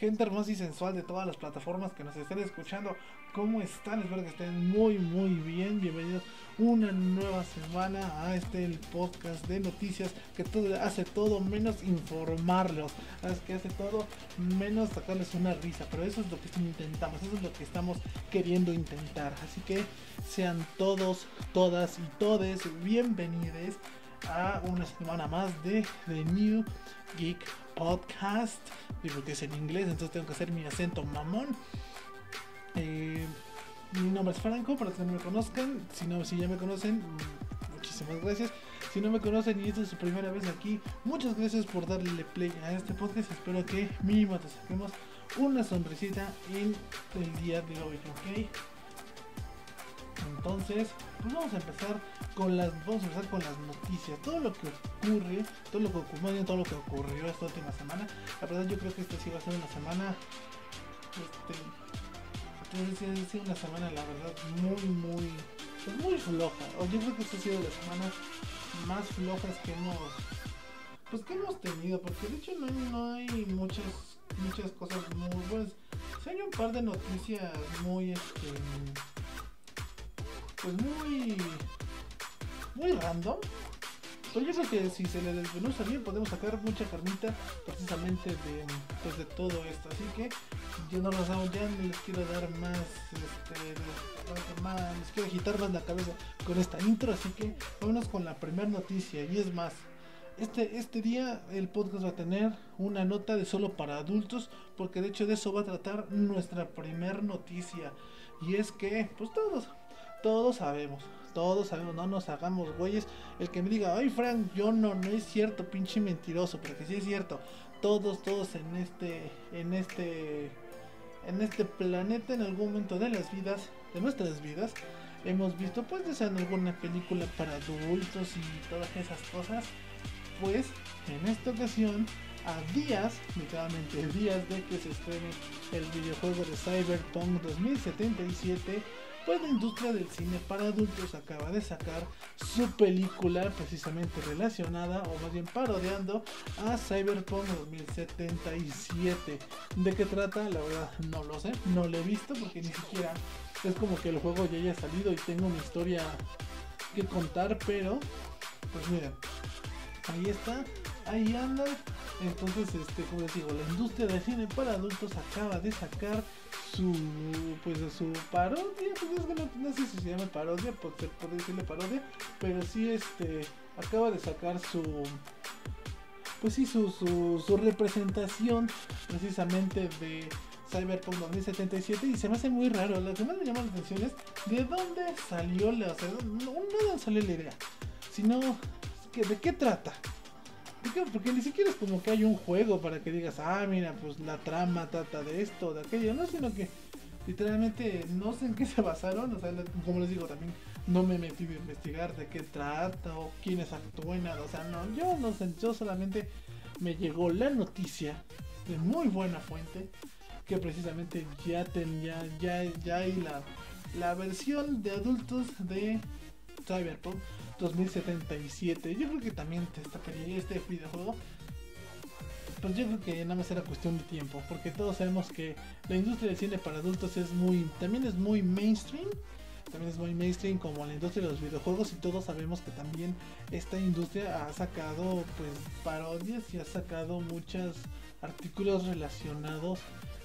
gente hermosa y sensual de todas las plataformas que nos estén escuchando. ¿Cómo están? Espero que estén muy, muy bien. Bienvenidos una nueva semana a este podcast de noticias que todo, hace todo menos informarlos. Que hace todo menos sacarles una risa. Pero eso es lo que intentamos, eso es lo que estamos queriendo intentar. Así que sean todos, todas y todes bienvenidos a una semana más de The New Geek Podcast. Porque es en inglés, entonces tengo que hacer mi acento mamón. Eh, mi nombre es Franco, para que no me conozcan. Si no, si ya me conocen, muchísimas gracias. Si no me conocen y esta es su primera vez aquí, muchas gracias por darle play a este podcast. Espero que mínimo te saquemos una sonrisita en el día de hoy, ¿ok? Entonces, pues vamos a empezar con las vamos a empezar con las noticias, todo lo que ocurre, todo lo que ocurrió, todo lo que ocurrió esta última semana. La verdad yo creo que esta sí va a ser una semana este ha sido una semana la verdad muy muy pues muy floja. O yo creo que esta ha sido de las semanas más flojas que hemos pues que hemos tenido, porque de hecho no hay, no hay muchas muchas cosas muy buenas. hay un par de noticias muy este pues muy muy random. Pero yo creo que si se le desmenuza bien podemos sacar mucha carnita precisamente de, pues, de todo esto. Así que yo no los hago ya, ni les quiero dar más, este, les quiero agitar más la cabeza con esta intro. Así que vámonos con la primera noticia. Y es más, este, este día el podcast va a tener una nota de solo para adultos, porque de hecho de eso va a tratar nuestra primera noticia. Y es que, pues todos, todos sabemos, todos sabemos, no nos hagamos güeyes. El que me diga, ay Frank, yo no, no es cierto, pinche mentiroso, porque sí es cierto. Todos, todos en este, en este, en este planeta, en algún momento de las vidas, de nuestras vidas, hemos visto, pues, ya alguna película para adultos y todas esas cosas. Pues, en esta ocasión, a días, literalmente días de que se estrene el videojuego de Cyberpunk 2077, pues la industria del cine para adultos acaba de sacar su película precisamente relacionada o más bien parodiando a Cyberpunk 2077. ¿De qué trata? La verdad no lo sé, no lo he visto porque ni siquiera es como que el juego ya haya salido y tengo una historia que contar, pero pues miren, ahí está, ahí anda. Entonces, este, como les digo, la industria del cine para adultos acaba de sacar su pues su parodia, pues no, sé si se llama parodia, puede decirle parodia, pero sí este acaba de sacar su pues sí su, su, su representación precisamente de Cyberpunk 2077 y se me hace muy raro. Lo que más me llama la atención es de dónde salió la, o sea, no, salió la idea, sino que, de qué trata. Porque ni siquiera es como que hay un juego para que digas, ah, mira, pues la trama trata de esto, de aquello, no, sino que literalmente no sé en qué se basaron, o sea, como les digo, también no me metí a investigar de qué trata o quiénes actúan, o sea, no, yo no sé, yo solamente me llegó la noticia de muy buena fuente que precisamente ya tenía, ya, ya hay la, la versión de adultos de Cyberpunk 2077. Yo creo que también te destacaría este videojuego. Pues yo creo que nada más era cuestión de tiempo, porque todos sabemos que la industria del cine para adultos es muy, también es muy mainstream, también es muy mainstream como la industria de los videojuegos y todos sabemos que también esta industria ha sacado pues parodias y ha sacado muchos artículos relacionados,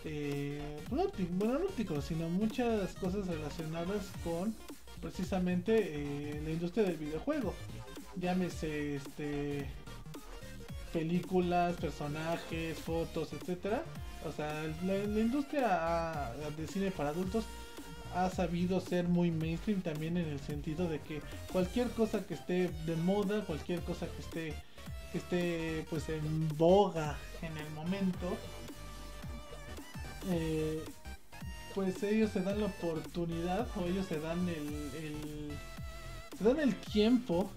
eh, bueno no artículos, sino muchas cosas relacionadas con precisamente eh, la industria del videojuego. Llámese este películas, personajes, fotos, etcétera. O sea, la, industria de cine para adultos ha sabido ser muy mainstream también en el sentido de que cualquier cosa que esté de moda, cualquier cosa que esté que esté pues en boga en el momento, eh, pues ellos se dan la oportunidad o ellos se dan el, se dan el tiempo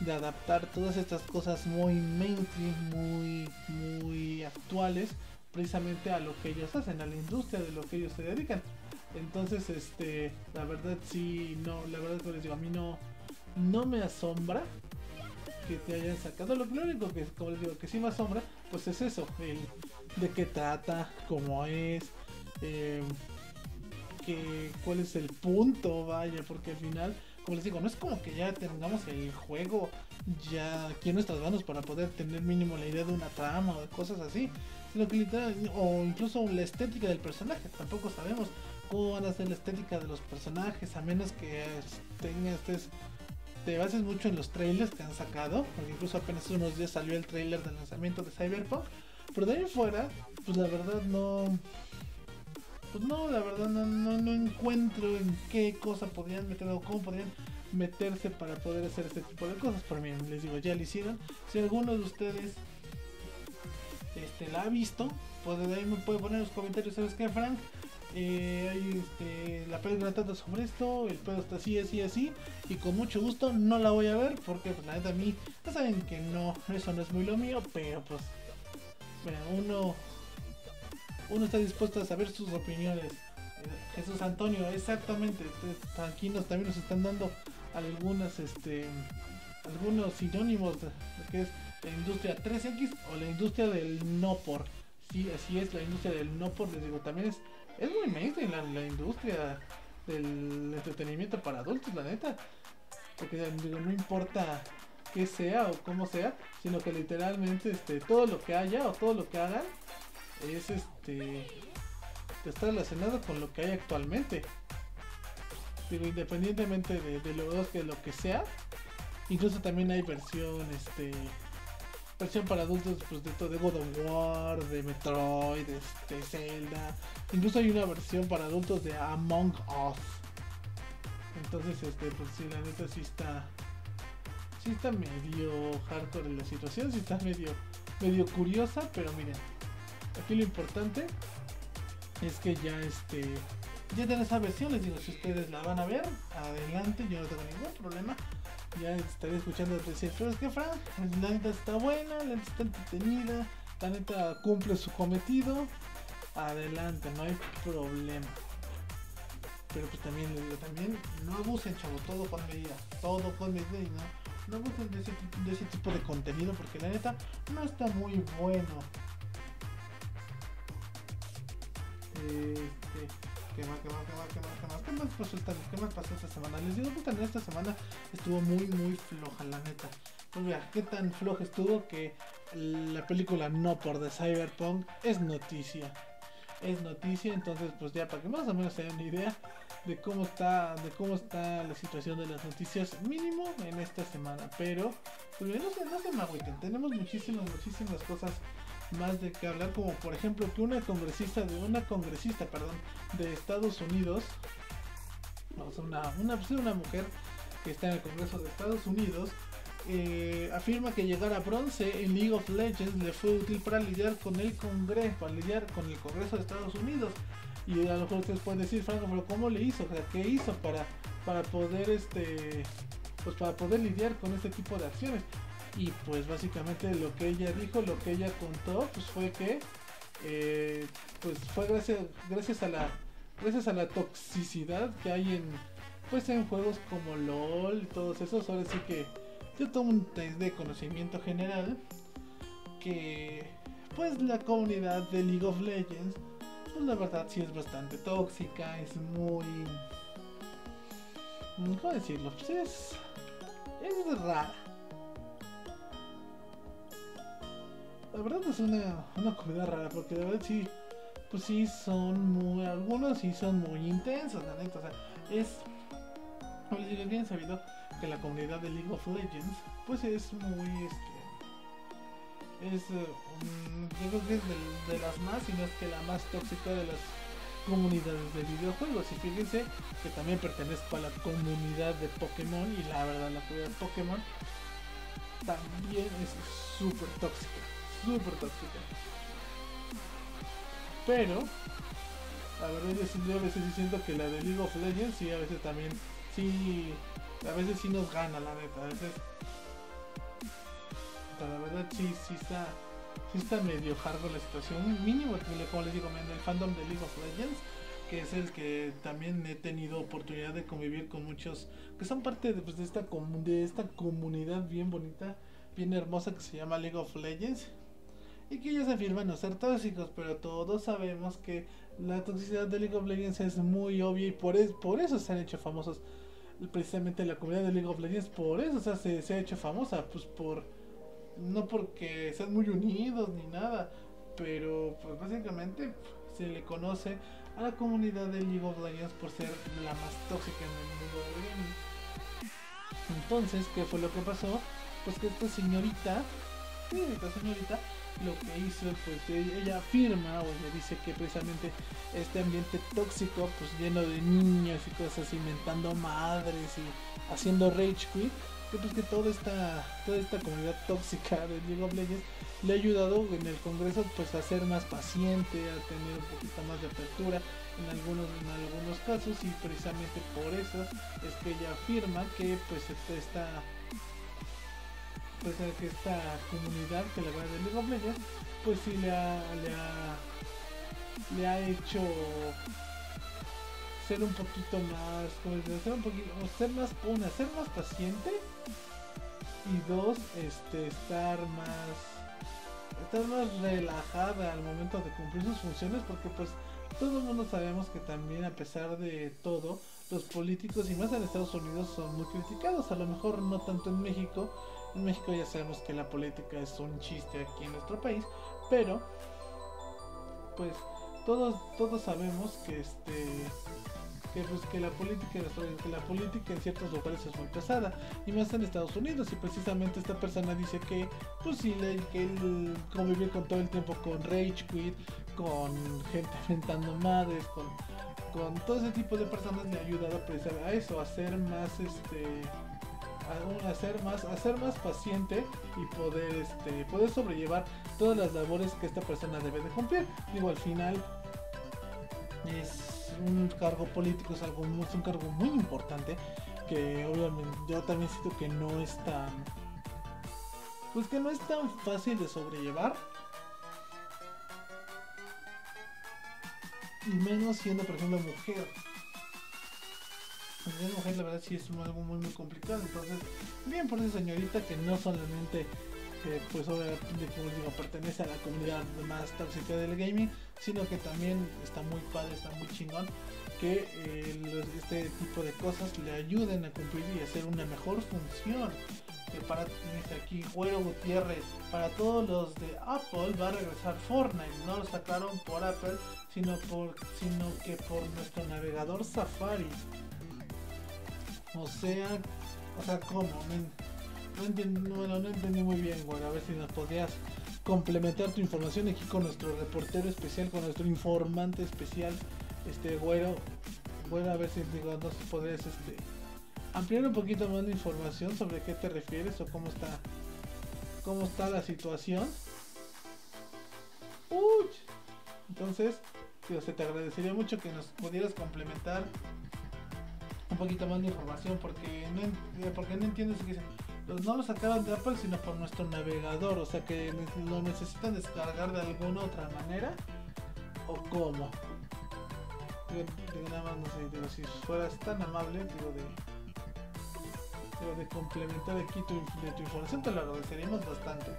de adaptar todas estas cosas muy mainstream, muy muy actuales precisamente a lo que ellos hacen, a la industria de lo que ellos se dedican. Entonces, este, la verdad sí, no, la verdad que les digo, a mí no, no me asombra que te hayan sacado. Lo, único que, como les digo, que sí me asombra, pues es eso, el de qué trata, cómo es, eh, cuál es el punto, vaya, porque al final, como les digo, no es como que ya tengamos el juego ya aquí en nuestras manos para poder tener mínimo la idea de una trama o de cosas así, sino que literal, o incluso la estética del personaje, tampoco sabemos cómo van a ser la estética de los personajes, a menos que tengas, estés te bases mucho en los trailers que han sacado, porque incluso apenas unos días salió el trailer del lanzamiento de Cyberpunk, pero de ahí fuera, pues la verdad no, pues no, la verdad no, no, encuentro en qué cosa podrían meter o cómo podrían meterse para poder hacer este tipo de cosas. Por mí, les digo, ya lo hicieron. Si alguno de ustedes este, la ha visto, pues ahí me puede poner en los comentarios, ¿sabes qué, Frank? Eh, este, la película trata sobre esto, el pedo está así, así, así, y con mucho gusto no la voy a ver porque pues la neta a mí, ya saben que no, eso no es muy lo mío, pero pues, mira, uno, uno está dispuesto a saber sus opiniones. Jesús Antonio, exactamente, aquí nos también nos están dando algunas, este, algunos sinónimos de lo que es la industria 3X o la industria del no por. Sí, así es, la industria del no por, les digo, también es es muy mainstream la, industria del entretenimiento para adultos, la neta. Porque no importa qué sea o cómo sea, sino que literalmente este todo lo que haya o todo lo que hagan es este está relacionado con lo que hay actualmente. Pero independientemente de, de lo que lo que sea, incluso también hay versión este versión para adultos pues de todo de God of War, de Metroid, de, este, Zelda. Incluso hay una versión para adultos de Among Us. Entonces este pues sí la neta sí está sí está medio hardcore en la situación, sí está medio medio curiosa, pero miren, aquí lo importante es que ya este ya tienen esa versión, les digo, si ustedes la van a ver, adelante, yo no tengo ningún problema ya estaría escuchando decir, pero es que Frank, la neta está buena, la neta está entretenida, la neta cumple su cometido, adelante, no hay problema. Pero pues también también no abusen, chavo, todo con medida, todo con medida y no, no abusen de ese, de ese tipo de contenido porque la neta no está muy bueno. Este, ¿Qué más, qué más, qué más, qué más, qué más? ¿Qué más pasó esta, qué más pasó esta semana? Les digo que también esta semana estuvo muy, muy floja, la neta. Pues mira, qué tan floja estuvo que la película No por de Cyberpunk es noticia. Es noticia, entonces pues ya para que más o menos se den una idea de cómo está, de cómo está la situación de las noticias mínimo en esta semana. Pero, pues no se, no se me agüiten, tenemos muchísimas, muchísimas cosas más de que hablar, como por ejemplo que una congresista de una congresista, perdón, de Estados Unidos, una, una, pues, una mujer que está en el Congreso de Estados Unidos, eh, afirma que llegar a bronce en League of Legends le fue útil para lidiar con el Congreso, para lidiar con el Congreso de Estados Unidos. Y a lo mejor ustedes pueden decir, Franco, pero ¿cómo le hizo? ¿qué hizo para, para poder este pues para poder lidiar con este tipo de acciones? Y pues básicamente lo que ella dijo, lo que ella contó, pues fue que eh, pues fue gracias, gracias a la gracias a la toxicidad que hay en pues en juegos como LOL y todos esos, ahora sí que yo tomo un test de conocimiento general que pues la comunidad de League of Legends pues la verdad sí es bastante tóxica, es muy ¿cómo decirlo? Pues es es rara la verdad es una, una comida rara, porque de verdad sí, pues sí son muy, algunos sí son muy intensos, la neta, o sea, es, digo, bien sabido que la comunidad de League of Legends, pues es muy, este, es, um, yo creo que es de, las más, y no es que la más tóxica de las comunidades de videojuegos. Y fíjense que también pertenezco a la comunidad de Pokémon, y la verdad, la comunidad de Pokémon también es súper tóxica súper tóxica. Pero, a ver, yo a veces siento que la de League of Legends sí, a veces también, sí, a veces sí nos gana, la neta, a veces, la verdad sí, sí está, sí está medio hardcore la situación, mínimo, como les digo, en el fandom de League of Legends, que es el que también he tenido oportunidad de convivir con muchos que son parte de, pues, de de esta comunidad bien bonita, bien hermosa que se llama League of Legends y que ellos afirman no ser tóxicos, pero todos sabemos que la toxicidad de League of Legends es muy obvia y por, por eso se han hecho famosos precisamente la comunidad de League of Legends, por eso se, se ha hecho famosa, pues por no porque sean muy unidos ni nada, pero pues básicamente se le conoce a la comunidad de League of Legends por ser la más tóxica en el mundo. Entonces, ¿qué fue lo que pasó? Pues que esta señorita, esta señorita, lo que hizo, pues ella afirma o ella dice que precisamente este ambiente tóxico, pues lleno de niños y cosas, inventando madres y haciendo rage quit, que pues que toda esta, toda esta comunidad tóxica de League of Legends le ha ayudado en el Congreso pues a ser más paciente, a tener un poquito más de apertura en algunos, en algunos casos y precisamente por eso es que ella afirma que pues esta, pues que esta comunidad que le va de League of Legends pues sí le ha, le ha, le ha hecho ser un poquito más, como ser un poquito, ser más, una, ser más paciente y dos, este, estar más estar más relajada al momento de cumplir sus funciones porque pues todo el mundo sabemos que también a pesar de todo los políticos y más en Estados Unidos son muy criticados. A lo mejor no tanto en México en México ya sabemos que la política es un chiste aquí en nuestro país pero pues todos todos sabemos que este que, pues, que la política que la política en ciertos lugares es muy pesada y más en Estados Unidos y precisamente esta persona dice que pues sí que él convivir con todo el tiempo con rage quit con gente enfrentando madres con con todo ese tipo de personas le ha ayudado a, a eso a ser más este a, ser más a ser más paciente y poder este poder sobrellevar todas las labores que esta persona debe de cumplir. Digo al final es un cargo político es algo un cargo muy importante que obviamente yo también siento que no es tan pues que no es tan fácil de sobrellevar. Y menos siendo por ejemplo mujer la verdad sí es algo muy muy complicado. Entonces bien por esa señorita que no solamente pues obviamente como digo pertenece a la comunidad más tóxica del gaming sino que también está muy padre está muy chingón que eh, este tipo de cosas le ayuden a cumplir y hacer una mejor función. Que para aquí Güero Gutiérrez para todos los de Apple va a regresar Fortnite. No lo sacaron por Apple sino por sino que por nuestro navegador Safari o sea o sea como no entendí, no, entendí muy bien, bueno, a ver si nos podrías complementar tu información aquí con nuestro reportero especial, con nuestro informante especial, este güero. Bueno, a ver si digo, no si podrías este, ampliar un poquito más de información sobre qué te refieres o cómo está cómo está la situación. Uy. Entonces, se te agradecería mucho que nos pudieras complementar un poquito más de información porque no, porque no entiendo si pues no lo sacaron de Apple sino por nuestro navegador, o sea que lo necesitan descargar de alguna otra manera o cómo. Digo, digo, si fueras tan amable, digo de, de complementar aquí tu, de tu información te lo agradeceríamos bastante.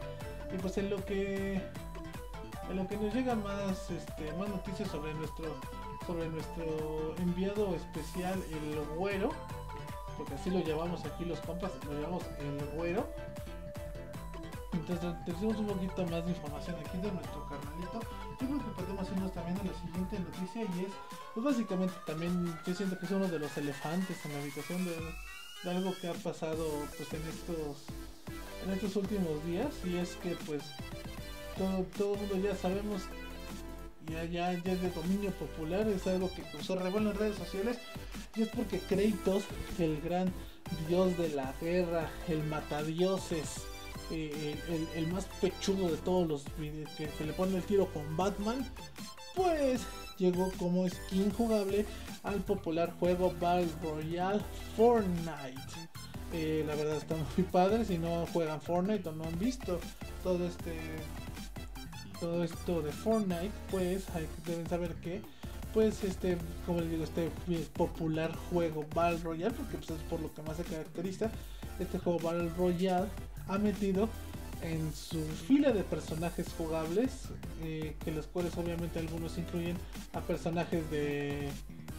Y pues en lo que en lo que nos llegan más este más noticias sobre nuestro sobre nuestro enviado especial el güero porque así lo llevamos aquí los compas, lo llevamos el güero. Entonces tenemos un poquito más de información aquí de nuestro carnalito. Yo creo que podemos irnos también a la siguiente noticia y es, pues básicamente también yo siento que es uno de los elefantes en la habitación de, algo que ha pasado pues en estos en estos últimos días y es que pues todo, todo el mundo ya sabemos ya, ya, ya es de dominio popular, es algo que causó revuelo en redes sociales y es porque Kratos, el gran dios de la guerra, el matadioses, eh, el, el, más pechudo de todos los que se le pone el tiro con Batman, pues llegó como skin jugable al popular juego Battle Royale Fortnite. Eh, la verdad está muy padre, si no juegan Fortnite o no han visto todo este todo esto de Fortnite, pues deben saber que pues este, como les digo, este popular juego Battle Royale, porque pues, es por lo que más se caracteriza, este juego Battle Royale ha metido en su fila de personajes jugables, eh, que los cuales obviamente algunos incluyen a personajes de,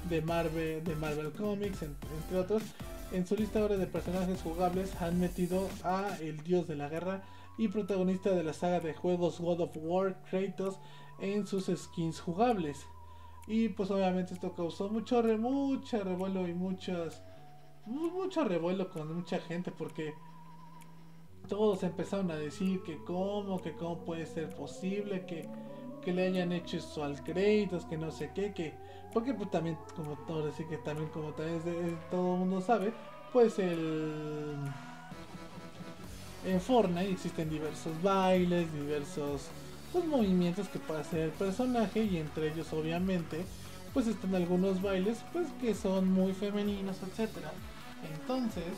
de Marvel, de Marvel Comics, entre otros. En su lista ahora de personajes jugables han metido a el dios de la guerra y protagonista de la saga de juegos God of War, Kratos, en sus skins jugables. Y pues obviamente esto causó mucho, re, mucho revuelo y muchas, mucho revuelo con mucha gente porque todos empezaron a decir que cómo, que cómo puede ser posible que, que le hayan hecho eso al Kratos, que no sé qué, que porque pues también como todo decir que también como tal vez todo el mundo sabe, pues el en Fortnite existen diversos bailes, diversos pues, movimientos que puede hacer el personaje y entre ellos obviamente pues están algunos bailes pues que son muy femeninos, etcétera. Entonces,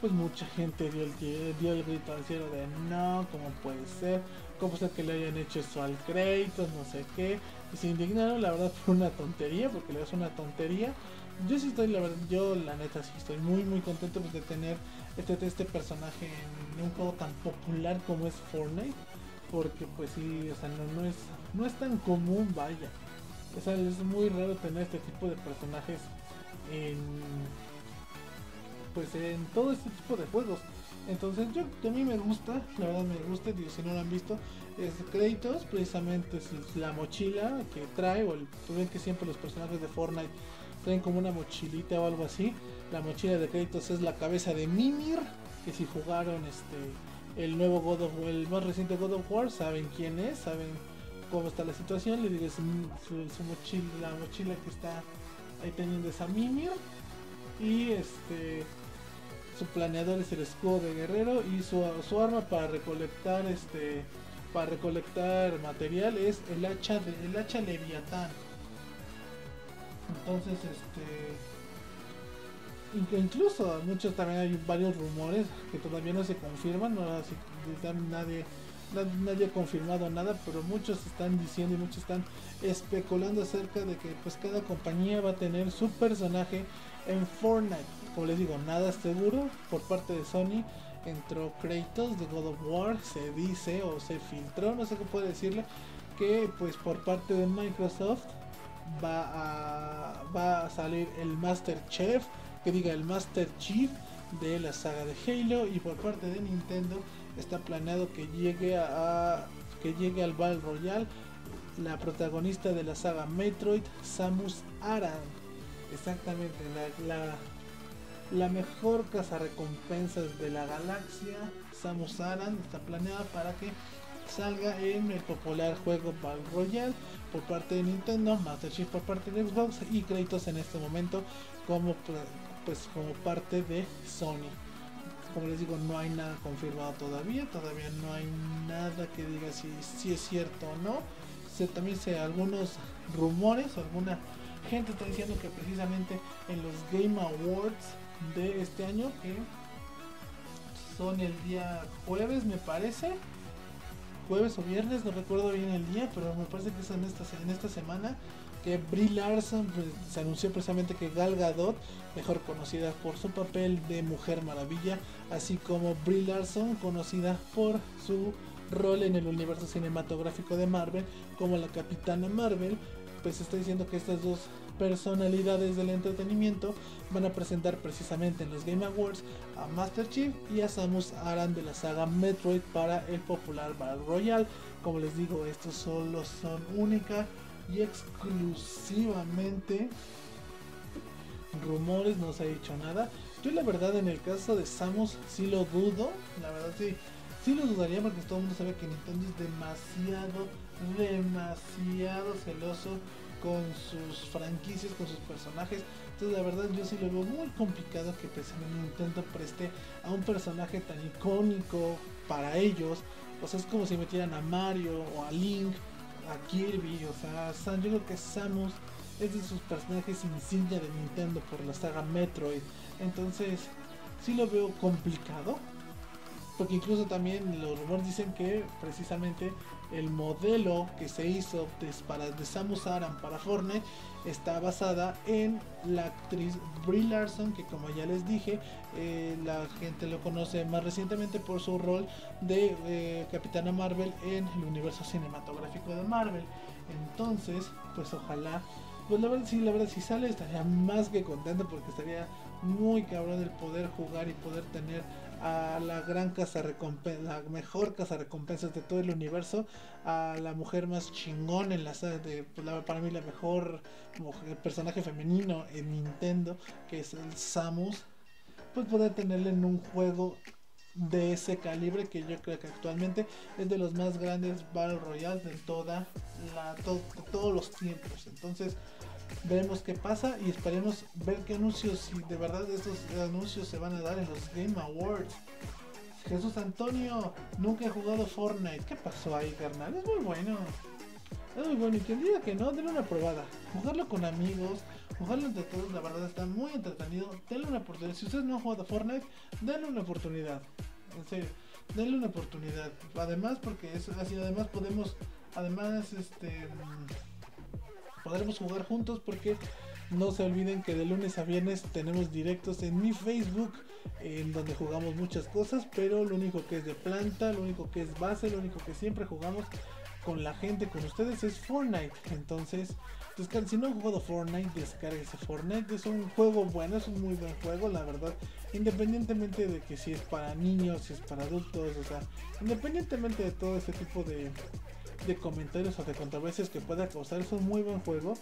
pues mucha gente dio el, dio el grito al cielo de no, ¿cómo puede ser? ¿Cómo ser que le hayan hecho eso al Kratos? No sé qué. Y se indignaron, la verdad, por una tontería, porque le es una tontería. Yo sí estoy, la verdad, yo la neta sí estoy muy, muy contento pues, de tener este, este personaje en un juego tan popular como es Fortnite. Porque pues sí, o sea, no, no, es, no es tan común, vaya. O sea, es muy raro tener este tipo de personajes en pues en todo este tipo de juegos. Entonces yo a mí me gusta, la verdad me gusta, digo, si no lo han visto, es créditos, precisamente es la mochila que trae, o el, pues ven que siempre los personajes de Fortnite traen como una mochilita o algo así. La mochila de créditos es la cabeza de Mimir, que si jugaron este el nuevo God of el más reciente God of War, saben quién es, saben cómo está la situación, le digo su, su mochila, la mochila que está ahí teniendo esa Mimir y este su planeador es el escudo de guerrero y su, su arma para recolectar este para recolectar material es el hacha de, el hacha leviatán entonces este incluso muchos también hay varios rumores que todavía no se confirman no nadie nadie ha confirmado nada pero muchos están diciendo y muchos están especulando acerca de que pues cada compañía va a tener su personaje en Fortnite como les digo, nada seguro por parte de Sony. Entró Kratos de God of War, se dice o se filtró, no sé qué puede decirle, que pues por parte de Microsoft va a, salir el Master Chief, que diga el Master Chief de la saga de Halo y por parte de Nintendo está planeado que llegue a, que llegue al Battle Royale la protagonista de la saga Metroid, Samus Aran. Exactamente, la, la mejor casa recompensas de la galaxia, Samus Aran, está planeada para que salga en el popular juego Battle Royale por parte de Nintendo, Master Chief por parte de Xbox y créditos en este momento como pues como parte de Sony. Como les digo, no hay nada confirmado todavía, todavía no hay nada que diga si, si es cierto o no. Se, también sé algunos rumores, alguna gente está diciendo que precisamente en los Game Awards de este año que son el día jueves me parece jueves o viernes no recuerdo bien el día pero me parece que es en esta, en esta semana que Brie Larson pues, se anunció precisamente que Gal Gadot mejor conocida por su papel de Mujer Maravilla así como Brie Larson conocida por su rol en el universo cinematográfico de Marvel como la Capitana Marvel pues está diciendo que estas dos personalidades del entretenimiento van a presentar precisamente en los Game Awards a Master Chief y a Samus Aran de la saga Metroid para el popular Battle Royale. Como les digo, estos solo son única y exclusivamente rumores, no se ha dicho nada. Yo la verdad en el caso de Samus sí lo dudo, la verdad sí, sí lo dudaría porque todo el mundo sabe que Nintendo es demasiado, demasiado celoso con sus franquicias, con sus personajes. Entonces la verdad yo sí lo veo muy complicado que precisamente Nintendo preste a un personaje tan icónico para ellos. O sea, es como si metieran a Mario o a Link, a Kirby, o sea, yo creo que Samus es de sus personajes insignia de Nintendo por la saga Metroid. Entonces, sí lo veo complicado. Porque incluso también los rumores dicen que precisamente el modelo que se hizo de, para, de Samus Aran para Fortnite está basada en la actriz Brie Larson, que como ya les dije, eh, la gente lo conoce más recientemente por su rol de eh, Capitana Marvel en el universo cinematográfico de Marvel. Entonces, pues ojalá, pues la verdad, sí, la verdad, si sale estaría más que contento porque estaría muy cabrón el poder jugar y poder tener a la gran casa recompensa, la mejor casa recompensas de todo el universo, a la mujer más chingón en la de pues, para mí la mejor personaje femenino en Nintendo, que es el Samus, pues poder tenerle en un juego de ese calibre que yo creo que actualmente es de los más grandes Battle Royale de toda la de todos los tiempos. Entonces, veremos qué pasa y esperemos ver qué anuncios, si de verdad estos anuncios se van a dar en los Game Awards. Jesús Antonio, nunca he jugado Fortnite. ¿Qué pasó ahí, carnal? Es muy bueno. Es muy bueno. Y quien diga que no, denle una probada. Jugarlo con amigos, jugarlo entre todos, la verdad está muy entretenido. Denle una oportunidad. Si ustedes no han jugado Fortnite, denle una oportunidad. En serio, denle una oportunidad. Además, porque es así, además podemos, además, este podremos jugar juntos porque no se olviden que de lunes a viernes tenemos directos en mi Facebook en donde jugamos muchas cosas, pero lo único que es de planta, lo único que es base, lo único que siempre jugamos con la gente, con ustedes es Fortnite. Entonces, si no han jugado Fortnite, descarguese Fortnite. Es un juego bueno, es un muy buen juego, la verdad. Independientemente de que si es para niños, si es para adultos, o sea, independientemente de todo ese tipo de, de comentarios o de controversias que pueda causar. Es un muy buen juego.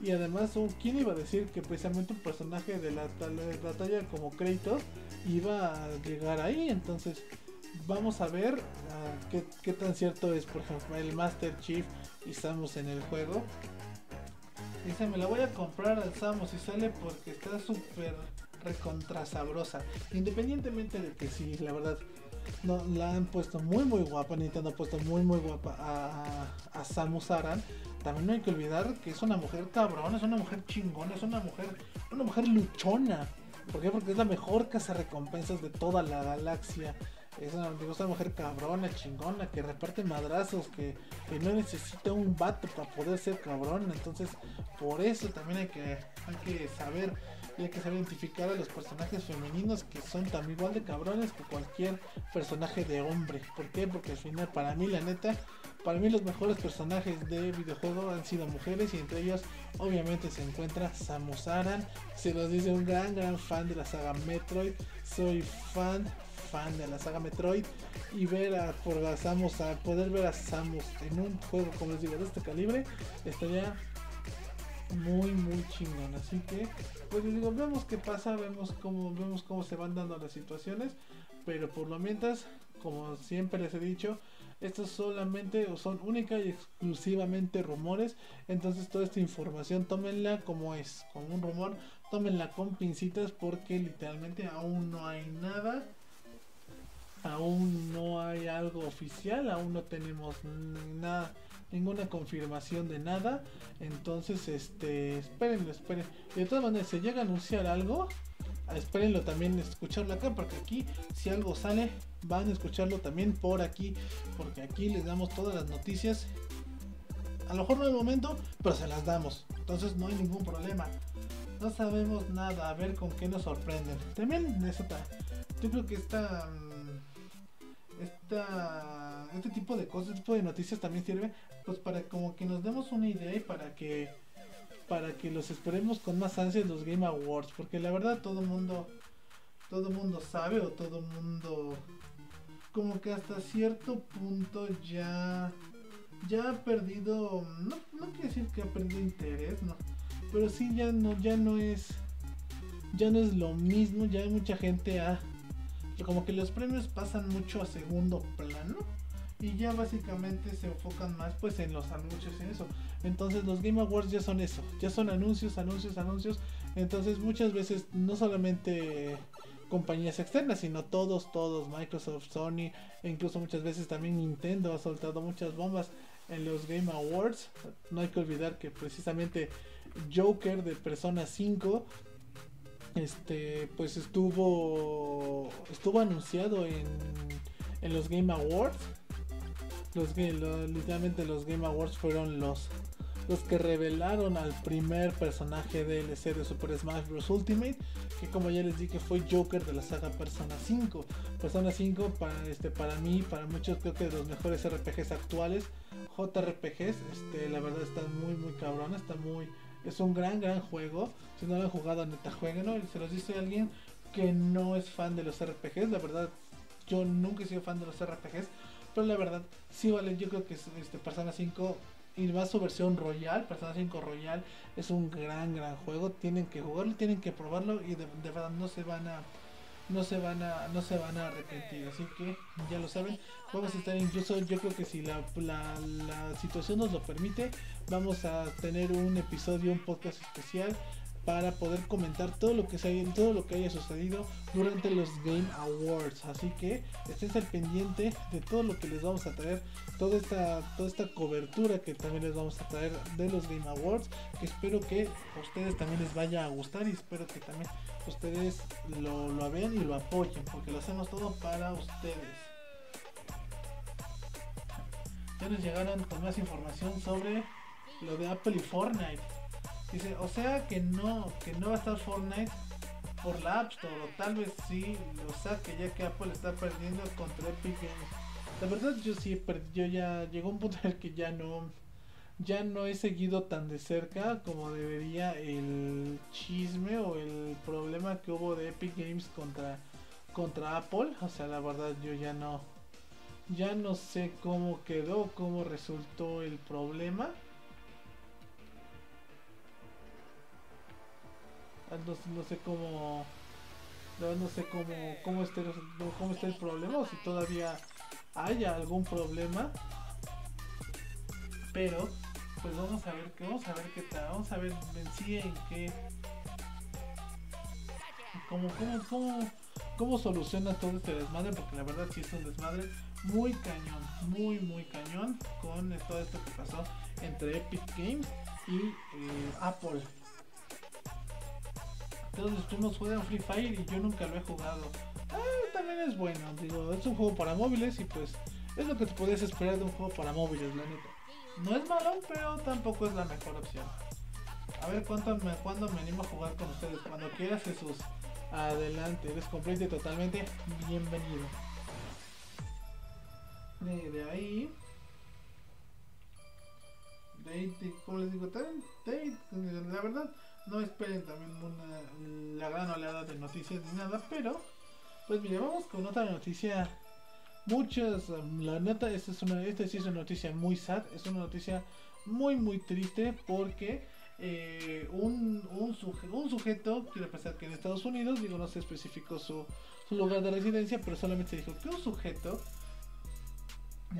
Y además, ¿quién iba a decir que precisamente un personaje de la, talla como Kratos iba a llegar ahí? Entonces, vamos a ver ah, qué, tan cierto es, por ejemplo, el Master Chief y Samus en el juego. Dice, me la voy a comprar al Samus y sale porque está súper recontra sabrosa. Independientemente de que sí, la verdad, la han puesto muy muy guapa, Nintendo ha puesto muy muy guapa a, a, Samus Aran. También no hay que olvidar que es una mujer cabrón, es una mujer chingona, es una mujer, una mujer luchona. ¿Por qué? Porque es la mejor casa recompensas de toda la galaxia. Es una, una, mujer cabrona, chingona, que reparte madrazos, que, que, no necesita un vato para poder ser cabrón. Entonces, por eso también hay que, hay que saber y hay que saber identificar a los personajes femeninos que son tan igual de cabrones que cualquier personaje de hombre. ¿Por qué? Porque al final, para mí, la neta, para mí los mejores personajes de videojuego han sido mujeres y entre ellos obviamente se encuentra Samus Aran. Se los dice un gran, gran fan de la saga Metroid. Soy fan, fan de la saga Metroid. Y ver a, por Samus, a poder ver a Samus en un juego, como les digo, de este calibre, estaría muy muy chingón. Así que pues digo vemos qué pasa vemos cómo vemos cómo se van dando las situaciones. Pero por lo mientras como siempre les he dicho estos solamente o son única y exclusivamente rumores. Entonces toda esta información tómenla como es como un rumor. Tómenla con pincitas porque literalmente aún no hay nada aún no hay algo oficial aún no tenemos nada ninguna confirmación de nada. Entonces, este, espérenlo, esperen. De todas maneras, si llega a anunciar algo, espérenlo también escucharlo acá, porque aquí, si algo sale, van a escucharlo también por aquí, porque aquí les damos todas las noticias. A lo mejor no el momento, pero se las damos. Entonces no hay ningún problema. No sabemos nada, a ver con qué nos sorprenden. También eso yo creo que esta, este tipo de cosas, este tipo de noticias también sirve pues para como que nos demos una idea y para que para que los esperemos con más ansias los Game Awards, porque la verdad todo mundo todo mundo sabe o todo mundo como que hasta cierto punto ya ya ha perdido no, no quiero decir que ha perdido interés, no, pero sí ya no ya no es ya no es lo mismo, ya hay mucha gente a como que los premios pasan mucho a segundo plano y ya básicamente se enfocan más pues en los anuncios y eso. Entonces los Game Awards ya son eso, ya son anuncios, anuncios, anuncios. Entonces muchas veces no solamente compañías externas, sino todos, todos, Microsoft, Sony, e incluso muchas veces también Nintendo ha soltado muchas bombas en los Game Awards. No hay que olvidar que precisamente Joker de Persona 5 este pues estuvo estuvo anunciado en en los Game Awards. Los, literalmente los Game Awards fueron los, los que revelaron al primer personaje DLC de Super Smash Bros. Ultimate, que como ya les dije fue Joker de la saga Persona 5. Persona 5 para, este, para mí, para muchos creo que de los mejores RPGs actuales, JRPGs, este, la verdad está muy muy cabrón, está muy... Es un gran, gran juego. Si no lo han jugado, neta, jueguenlo. Se los dice alguien que no es fan de los RPGs. La verdad, yo nunca he sido fan de los RPGs. Pero la verdad, sí vale. Yo creo que este Persona 5 y más su versión Royal, Persona 5 Royal, es un gran, gran juego. Tienen que jugarlo, tienen que probarlo y de, verdad no se van a no se van a no se van a arrepentir así que ya lo saben. Vamos a estar incluso yo creo que si la, la, la situación nos lo permite vamos a tener un episodio un podcast especial para poder comentar todo lo que se todo lo que haya sucedido durante los Game Awards. Así que estén al pendiente de todo lo que les vamos a traer, toda esta, toda esta cobertura que también les vamos a traer de los Game Awards, que espero que a ustedes también les vaya a gustar y espero que también ustedes lo, lo vean y lo apoyen, porque lo hacemos todo para ustedes. Ya nos llegaron con más información sobre lo de Apple y Fortnite. Dice, o sea que no, que no va a estar Fortnite por la App Store, tal vez sí lo saque, ya que Apple está perdiendo contra Epic Games. La verdad yo sí yo ya llegó un punto en el que ya no ya no he seguido tan de cerca como debería el chisme o el problema que hubo de Epic Games contra contra Apple, o sea, la verdad yo ya no ya no sé cómo quedó, cómo resultó el problema. Ah, no, sé cómo no, sé cómo cómo está, cómo está el problema o si todavía haya algún problema. Pero pues vamos a ver vamos a ver qué tal vamos a ver en sí en qué cómo cómo cómo cómo soluciona todo este desmadre porque la verdad sí es un desmadre muy cañón muy muy cañón con todo esto que pasó entre Epic Games y eh, Apple todos los primos juegan Free Fire y yo nunca lo he jugado. Ah, también es bueno, digo, es un juego para móviles y pues es lo que te podías esperar de un juego para móviles, la neta. No es malo, pero tampoco es la mejor opción. A ver cuánto me, cuándo me animo a jugar con ustedes. Cuando quieras, Jesús. Adelante, eres completo y totalmente bienvenido. De, ahí. De ahí, como les digo, la verdad, no esperen también una, la gran oleada de noticias ni nada, pero pues mire, vamos con otra noticia. Muchas, la neta, esta, es una, esta sí es una noticia muy sad, es una noticia muy muy triste porque eh, un, un, un, sujeto, quiero pensar que en Estados Unidos, digo, no se especificó su, su lugar de residencia, pero solamente se dijo que un sujeto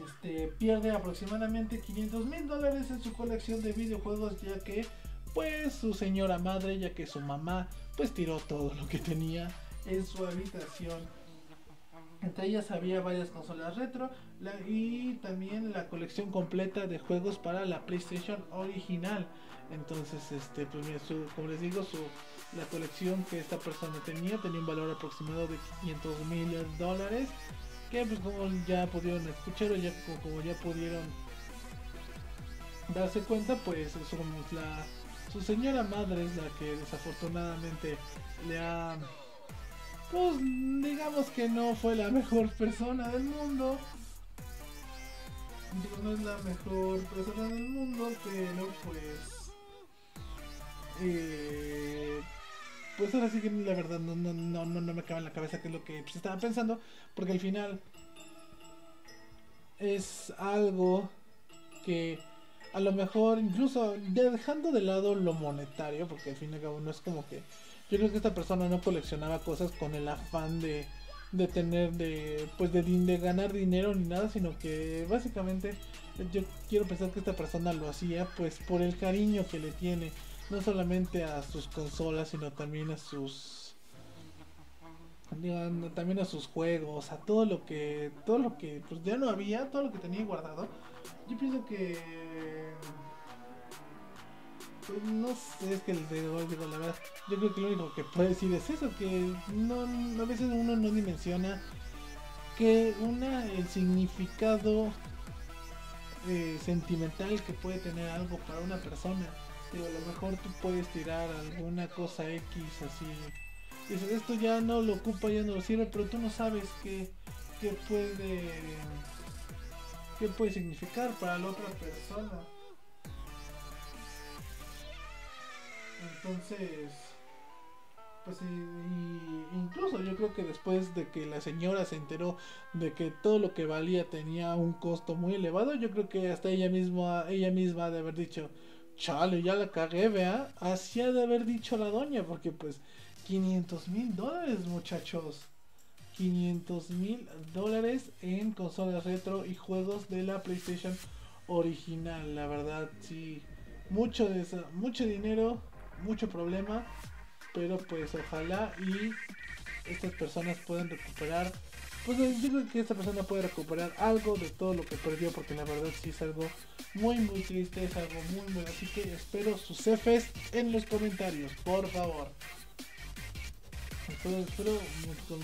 este, pierde aproximadamente 500 mil dólares en su colección de videojuegos ya que pues su señora madre, ya que su mamá pues tiró todo lo que tenía en su habitación. Entre ellas había varias consolas retro y también la colección completa de juegos para la PlayStation original. Entonces, este, pues mira, como les digo, su, la colección que esta persona tenía tenía un valor aproximado de 500 mil dólares. Que pues como ya pudieron escuchar o ya como, ya pudieron darse cuenta, pues somos la su señora madre es la que desafortunadamente le ha pues digamos que no fue la mejor persona del mundo. Digo no es la mejor persona del mundo pero pues eh, pues ahora sí que la verdad no, no, no, no, me cabe en la cabeza qué es lo que pues, estaba pensando porque al final es algo que a lo mejor incluso dejando de lado lo monetario, porque al fin y al cabo no es como que yo creo que esta persona no coleccionaba cosas con el afán de, de tener de pues de, de, ganar dinero ni nada, sino que básicamente yo quiero pensar que esta persona lo hacía pues por el cariño que le tiene no solamente a sus consolas, sino también a sus también a sus juegos, a todo lo que todo lo que pues ya no había, todo lo que tenía guardado yo pienso que. Pues no sé, es que el digo, la verdad. Yo creo que lo único que puede decir es eso: que no, a veces uno no dimensiona que una el significado eh, sentimental que puede tener algo para una persona. Pero a lo mejor tú puedes tirar alguna cosa X así. Dices, esto ya no lo ocupa, ya no lo sirve, pero tú no sabes qué, qué puede qué puede significar para la otra persona. Entonces, pues incluso yo creo que después de que la señora se enteró de que todo lo que valía tenía un costo muy elevado, yo creo que hasta ella misma, ella misma de haber dicho, chale, ya la cagué, vea, así de haber dicho la doña, porque pues 500 mil dólares muchachos. 500 mil dólares en consolas retro y juegos de la PlayStation original. La verdad, sí, mucho, de eso, mucho dinero, mucho problema, pero pues ojalá y estas personas puedan recuperar. Pues yo creo que esta persona puede recuperar algo de todo lo que perdió, porque la verdad sí es algo muy muy triste, es algo muy muy. Así que espero sus Fs en los comentarios, por favor. Espero, espero con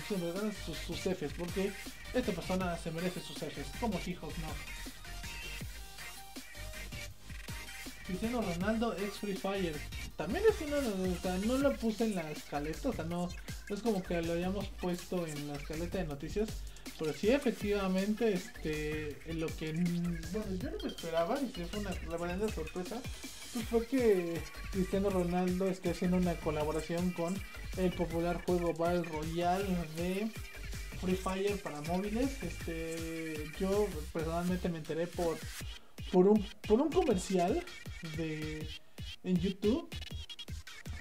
sus, sus Fs, porque esta persona se merece sus Fs, como hijos, no. Cristiano Ronaldo ex Free Fire. También es uno o no lo puse en la escaleta, o sea, no, es como que lo hayamos puesto en la escaleta de noticias. Pero sí, efectivamente, este, lo que, bueno, yo no me esperaba, y fue una reverenda sorpresa, pues fue que Cristiano Ronaldo esté haciendo una colaboración con el popular juego Battle Royale de Free Fire para móviles. Este, yo personalmente me enteré por por un por un comercial de en YouTube.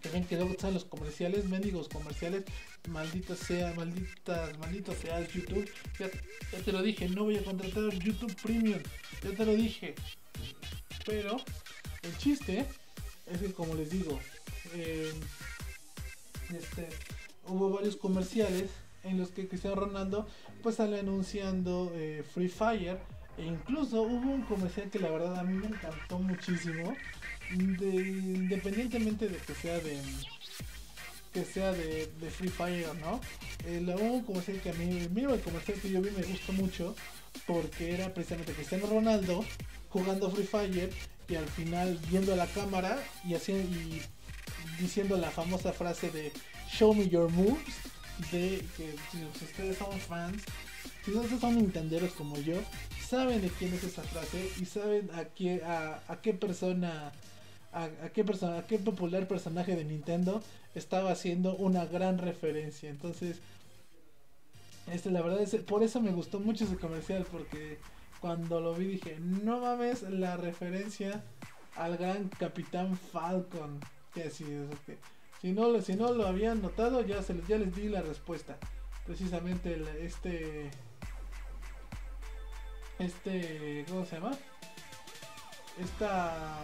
Que ven que luego están los comerciales, mendigos comerciales, maldita sea, malditas, maldito sea YouTube. Ya, te lo dije, no voy a contratar YouTube Premium. Ya te lo dije. Pero el chiste es que como les digo, eh, este, hubo varios comerciales en los que Cristiano Ronaldo pues sale anunciando eh, Free Fire e incluso hubo un comercial que la verdad a mí me encantó muchísimo independientemente de que sea de que sea de, Free Fire o no hubo un comercial que a mí el comercial que yo vi me gustó mucho porque era precisamente Cristiano Ronaldo jugando Free Fire y al final viendo a la cámara y haciendo y diciendo la famosa frase de Show me your moves, de que si ustedes son fans, si ustedes son nintenderos como yo, saben de quién es esa frase y saben a qué, a, qué persona, a, qué persona, a qué popular personaje de Nintendo estaba haciendo una gran referencia. Entonces, este, la verdad es, por eso me gustó mucho ese comercial, porque cuando lo vi dije, no mames la referencia al gran Capitán Falcon que así es, que si no, si no lo habían notado, ya, se, ya les di la respuesta. Precisamente este... Este... ¿Cómo se llama? Esta...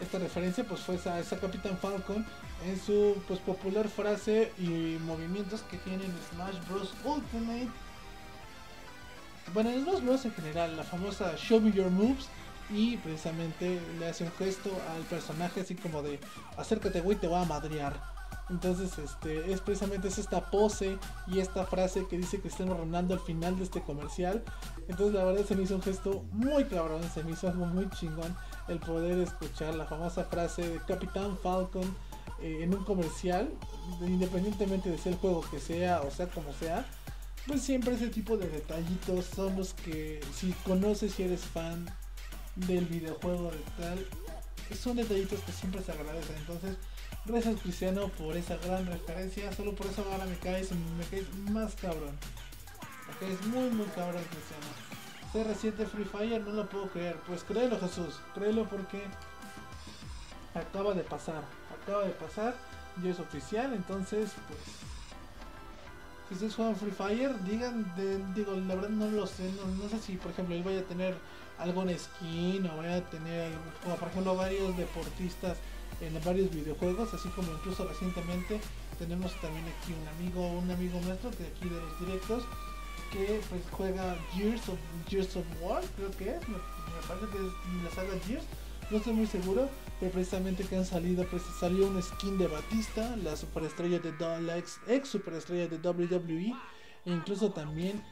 Esta referencia pues fue a esa Capitán Falcon en su pues popular frase y movimientos que tiene en Smash Bros. Ultimate. Bueno, en Smash Bros. en general, la famosa Show Me Your Moves y precisamente le hace un gesto al personaje así como de acércate güey te voy a madrear entonces este es precisamente es esta pose y esta frase que dice Cristiano Ronaldo al final de este comercial entonces la verdad se me hizo un gesto muy cabrón se me hizo algo muy chingón el poder escuchar la famosa frase de Capitán Falcon eh, en un comercial independientemente de ser el juego que sea o sea como sea pues siempre ese tipo de detallitos son los que si conoces y eres fan del videojuego de tal. Son detallitos que siempre se agradecen. Entonces, gracias Cristiano por esa gran referencia. Solo por eso ahora me caes, me caes más cabrón. Me es muy muy cabrón Cristiano. CR7 Free Fire no lo puedo creer. Pues créelo Jesús, créelo porque acaba de pasar. Acaba de pasar. Y es oficial. Entonces, pues si ustedes juegan Free Fire, digan, digo, la verdad no lo sé, no, sé si por ejemplo él vaya a tener algún skin o vaya a tener, como por ejemplo varios deportistas en varios videojuegos, así como incluso recientemente tenemos también aquí un amigo, un amigo nuestro de aquí de los directos que pues juega Gears of, Gears of War, creo que es, me, parece que es la saga Gears, no estoy muy seguro, pero precisamente que han salido, pues salió un skin de Batista, la superestrella de la ex, ex superestrella de WWE, E incluso también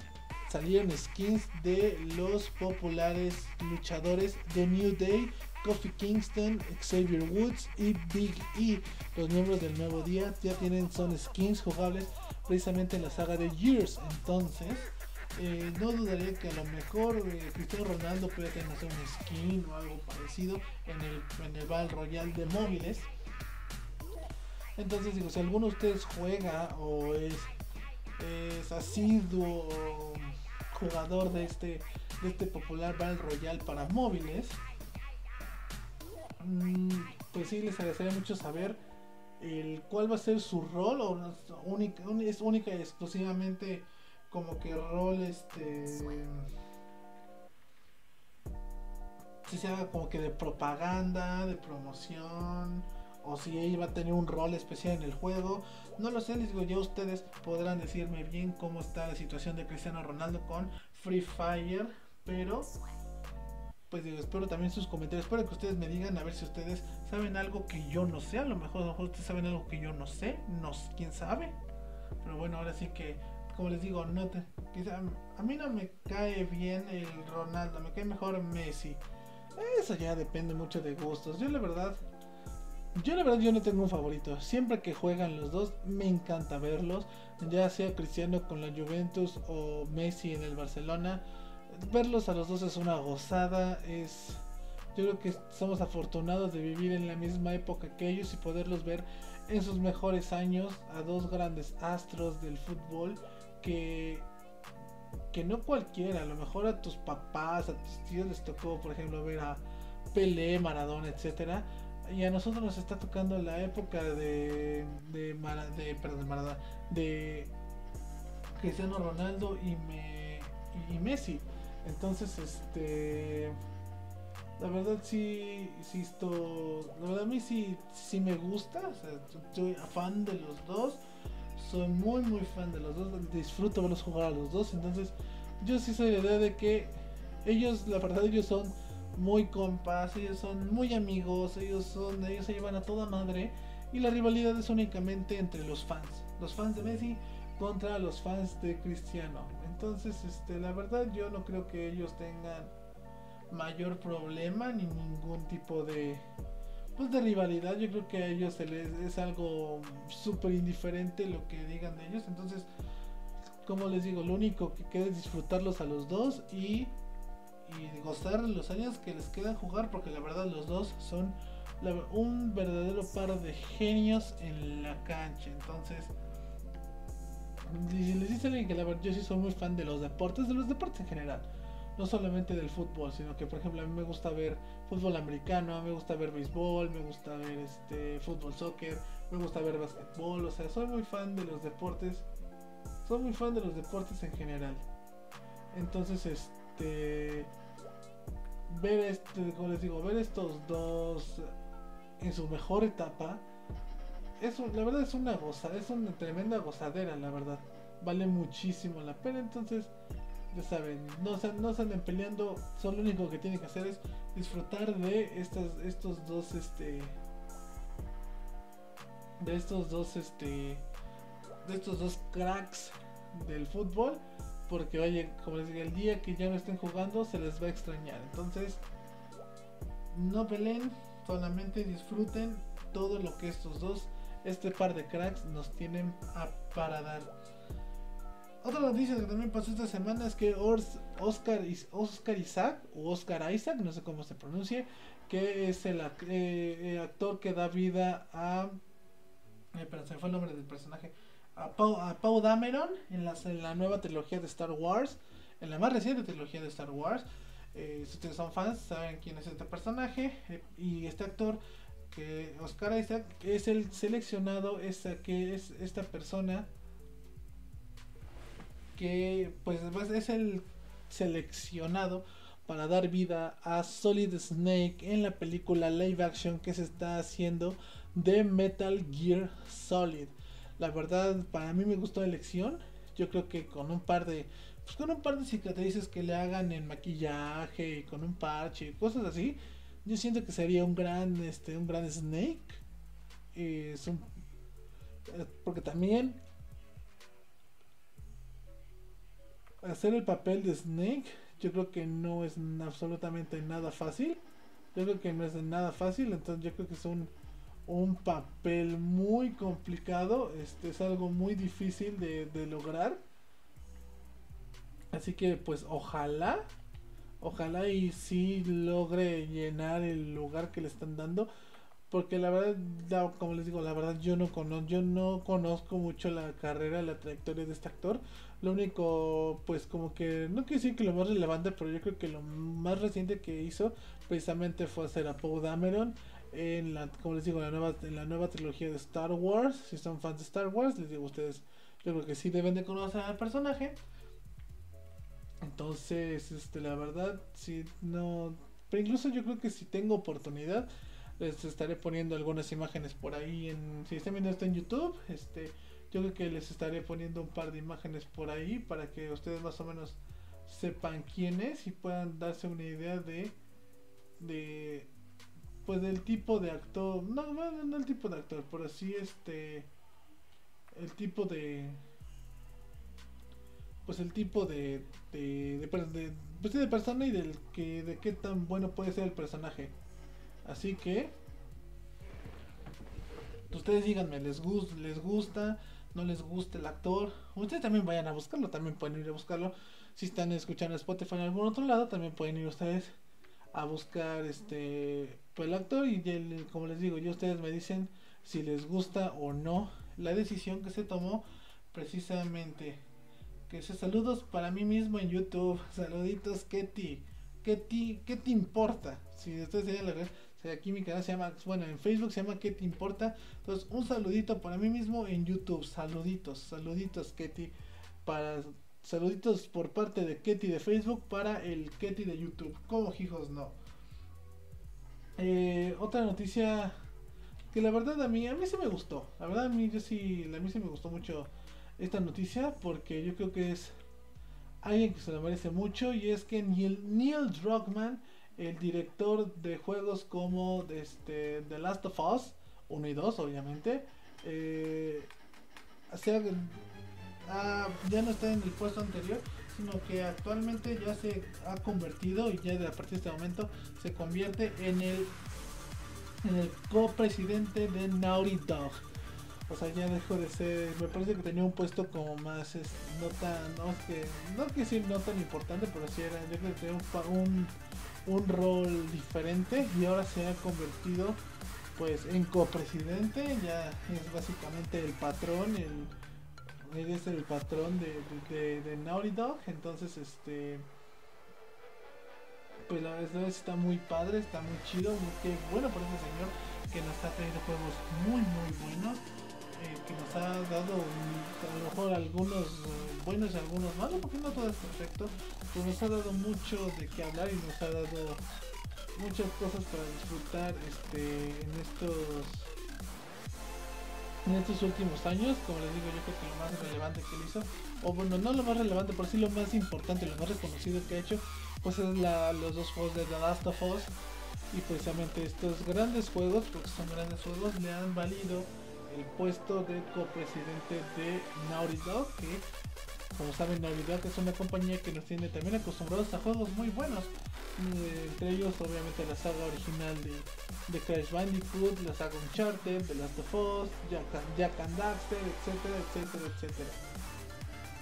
salieron skins de los populares luchadores de New Day, Kofi Kingston, Xavier Woods y Big E. Los miembros del nuevo día ya tienen son skins jugables precisamente en la saga de Years. Entonces, eh, no dudaría que a lo mejor eh, Cristiano Ronaldo puede tener un skin o algo parecido en el, en el Battle Royale de móviles. Entonces digo, si alguno de ustedes juega o es, es asiduo jugador de este, de este popular Battle Royale para móviles, mm, pues sí les agradecería mucho saber el cuál va a ser su rol o es única y exclusivamente como que rol este si se haga como que de propaganda, de promoción o si ella va a tener un rol especial en el juego. No lo sé, les digo, ya ustedes podrán decirme bien cómo está la situación de Cristiano Ronaldo con Free Fire, pero pues digo, espero también sus comentarios, espero que ustedes me digan a ver si ustedes saben algo que yo no sé, a lo mejor, ustedes saben algo que yo no sé, no quién sabe. Pero bueno, ahora sí que como les digo, no te, a mí no me cae bien el Ronaldo, me cae mejor Messi. Eso ya depende mucho de gustos. Yo la verdad yo la verdad yo no tengo un favorito. Siempre que juegan los dos me encanta verlos. Ya sea Cristiano con la Juventus o Messi en el Barcelona. Verlos a los dos es una gozada. Es yo creo que somos afortunados de vivir en la misma época que ellos y poderlos ver en sus mejores años a dos grandes astros del fútbol que que no cualquiera, a lo mejor a tus papás, a tus tíos les tocó, por ejemplo, ver a Pelé, Maradona, etcétera y a nosotros nos está tocando la época de de, de Maradona, de Cristiano Ronaldo y, me, y Messi. Entonces, este la verdad sí, sí esto, la verdad a mí sí, sí me gusta, o sea, soy fan de los dos, soy muy muy fan de los dos, disfruto verlos jugar a los dos, entonces yo sí soy de idea de que ellos, la verdad ellos son muy compas, ellos son muy amigos, ellos son, ellos se llevan a toda madre y la rivalidad es únicamente entre los fans, los fans de Messi contra los fans de Cristiano. Entonces, este, la verdad yo no creo que ellos tengan mayor problema ni ningún tipo de pues de rivalidad. Yo creo que a ellos se les es algo súper indiferente lo que digan de ellos. Entonces, como les digo, lo único que queda es disfrutarlos a los dos y y gozar los años que les quedan jugar porque la verdad los dos son un verdadero par de genios en la cancha entonces si les dice alguien que la verdad yo sí soy muy fan de los deportes de los deportes en general no solamente del fútbol sino que por ejemplo a mí me gusta ver fútbol americano me gusta ver béisbol me gusta ver este fútbol soccer me gusta ver basquetbol o sea soy muy fan de los deportes soy muy fan de los deportes en general. Entonces este ver este, como les digo, ver estos dos en su mejor etapa, es la verdad es una goza, es una tremenda gozadera, la verdad. Vale muchísimo la pena, entonces, ya saben, no se, no se anden peleando, solo lo único que tienen que hacer es disfrutar de estas, estos dos, este, de estos dos, este, de estos dos cracks del fútbol porque oye, como les digo, el día que ya no estén jugando se les va a extrañar. Entonces, no peleen, solamente disfruten todo lo que estos dos, este par de cracks nos tienen a, para dar. Otra noticia que también pasó esta semana es que Oscar, Oscar Isaac, o Oscar Isaac, no sé cómo se pronuncie, que es el eh, actor que da vida a... Eh, pero se fue el nombre del personaje a Paul, Dameron en la, en la, nueva trilogía de Star Wars, en la más reciente trilogía de Star Wars. Eh, si ustedes son fans, saben quién es este personaje eh, y este actor que Oscar es el seleccionado, esta, que es esta persona que pues es el seleccionado para dar vida a Solid Snake en la película live action que se está haciendo de Metal Gear Solid. La verdad, para mí me gustó la elección. Yo creo que con un par de. Pues con un par de cicatrices que le hagan en maquillaje y con un parche y cosas así. Yo siento que sería un gran, este, un gran Snake. Eh, porque también hacer el papel de Snake, yo creo que no es absolutamente nada fácil. Yo creo que no es nada fácil, entonces yo creo que es un, un papel muy complicado, este es algo muy difícil de lograr. Así que pues ojalá, ojalá y sí logre llenar el lugar que le están dando. Porque la verdad, como les digo, la verdad yo no conozco, yo no conozco mucho la carrera, la trayectoria de este actor. Lo único, pues como que, no quiero decir que lo más relevante, pero yo creo que lo más reciente que hizo precisamente fue hacer a Poe Dameron en la, como les digo, la nueva, en la nueva trilogía de Star Wars. Si son fans de Star Wars, les digo a ustedes, yo creo que sí deben de conocer al personaje. Entonces, este, la verdad, si no, pero incluso yo creo que si tengo oportunidad, les estaré poniendo algunas imágenes por ahí si están viendo esto en YouTube, este, yo creo que les estaré poniendo un par de imágenes por ahí para que ustedes más o menos sepan quién es y puedan darse una idea de, de, pues del tipo de actor, no, no, no el tipo de actor, pero sí este, el tipo de, pues el tipo de de, de, pues de persona y del que de qué tan bueno puede ser el personaje. Así que ustedes díganme, ¿les, gusta les gusta? ¿No les gusta el actor? Ustedes también vayan a buscarlo, también pueden ir a buscarlo. Si están escuchando Spotify en algún otro lado, también pueden ir ustedes a buscar este pues, el actor y como les digo, yo ustedes me dicen si les gusta o no la decisión que se tomó precisamente que se saludos para mí mismo en YouTube. Saluditos, Ketty. Ketty, ¿qué te importa? Si ustedes serían la red, aquí mi canal se llama, bueno, en Facebook se llama ¿Qué te importa? Entonces, un saludito para mí mismo en YouTube. Saluditos, saluditos, Ketty. Para, saluditos por parte de Ketty de Facebook para el Ketty de YouTube. Como hijos no. Eh, otra noticia que la verdad a mí, a mí sí me gustó. La verdad a mí yo sí, a mí sí me gustó mucho esta noticia porque yo creo que es alguien que se lo merece mucho y es que Neil, Neil Druckmann, el director de juegos como este, The Last of Us 1 y 2 obviamente, eh, ya no está en el puesto anterior, sino que actualmente ya se ha convertido y ya a partir de este momento se convierte en el en el copresidente de Naughty Dog. O sea, ya dejó de ser. Me parece que tenía un puesto como más. no tan. No, que, no quiero decir no tan importante, pero sí era. Yo creo que tenía un, un, rol diferente y ahora se ha convertido pues en copresidente. Ya es básicamente el patrón. El, él es el patrón de, de, de, Dog. Entonces, este. Pues la verdad está muy padre, está muy chido. Muy, bueno por ese señor que nos está trayendo juegos muy, muy buenos eh, que nos ha dado a lo mejor algunos eh, buenos y algunos malos, porque no todo es perfecto, pero nos ha dado mucho de qué hablar y nos ha dado muchas cosas para disfrutar este, en estos en estos últimos años, como les digo, yo creo que lo más relevante que él hizo, o bueno, no lo más relevante, pero sí lo más importante, lo más reconocido que ha hecho, pues es la, los dos juegos de The Last of Us. Y precisamente estos grandes juegos, porque son grandes juegos, le han valido el puesto de copresidente de Naughty Dog, que como saben Naughty Dog es una compañía que nos tiene también acostumbrados a juegos muy buenos, eh, entre ellos obviamente la saga original de, de, Crash Bandicoot, la saga Uncharted, The Last of Us, Jack, Jack and Daxter, etcétera, etcétera, etcétera.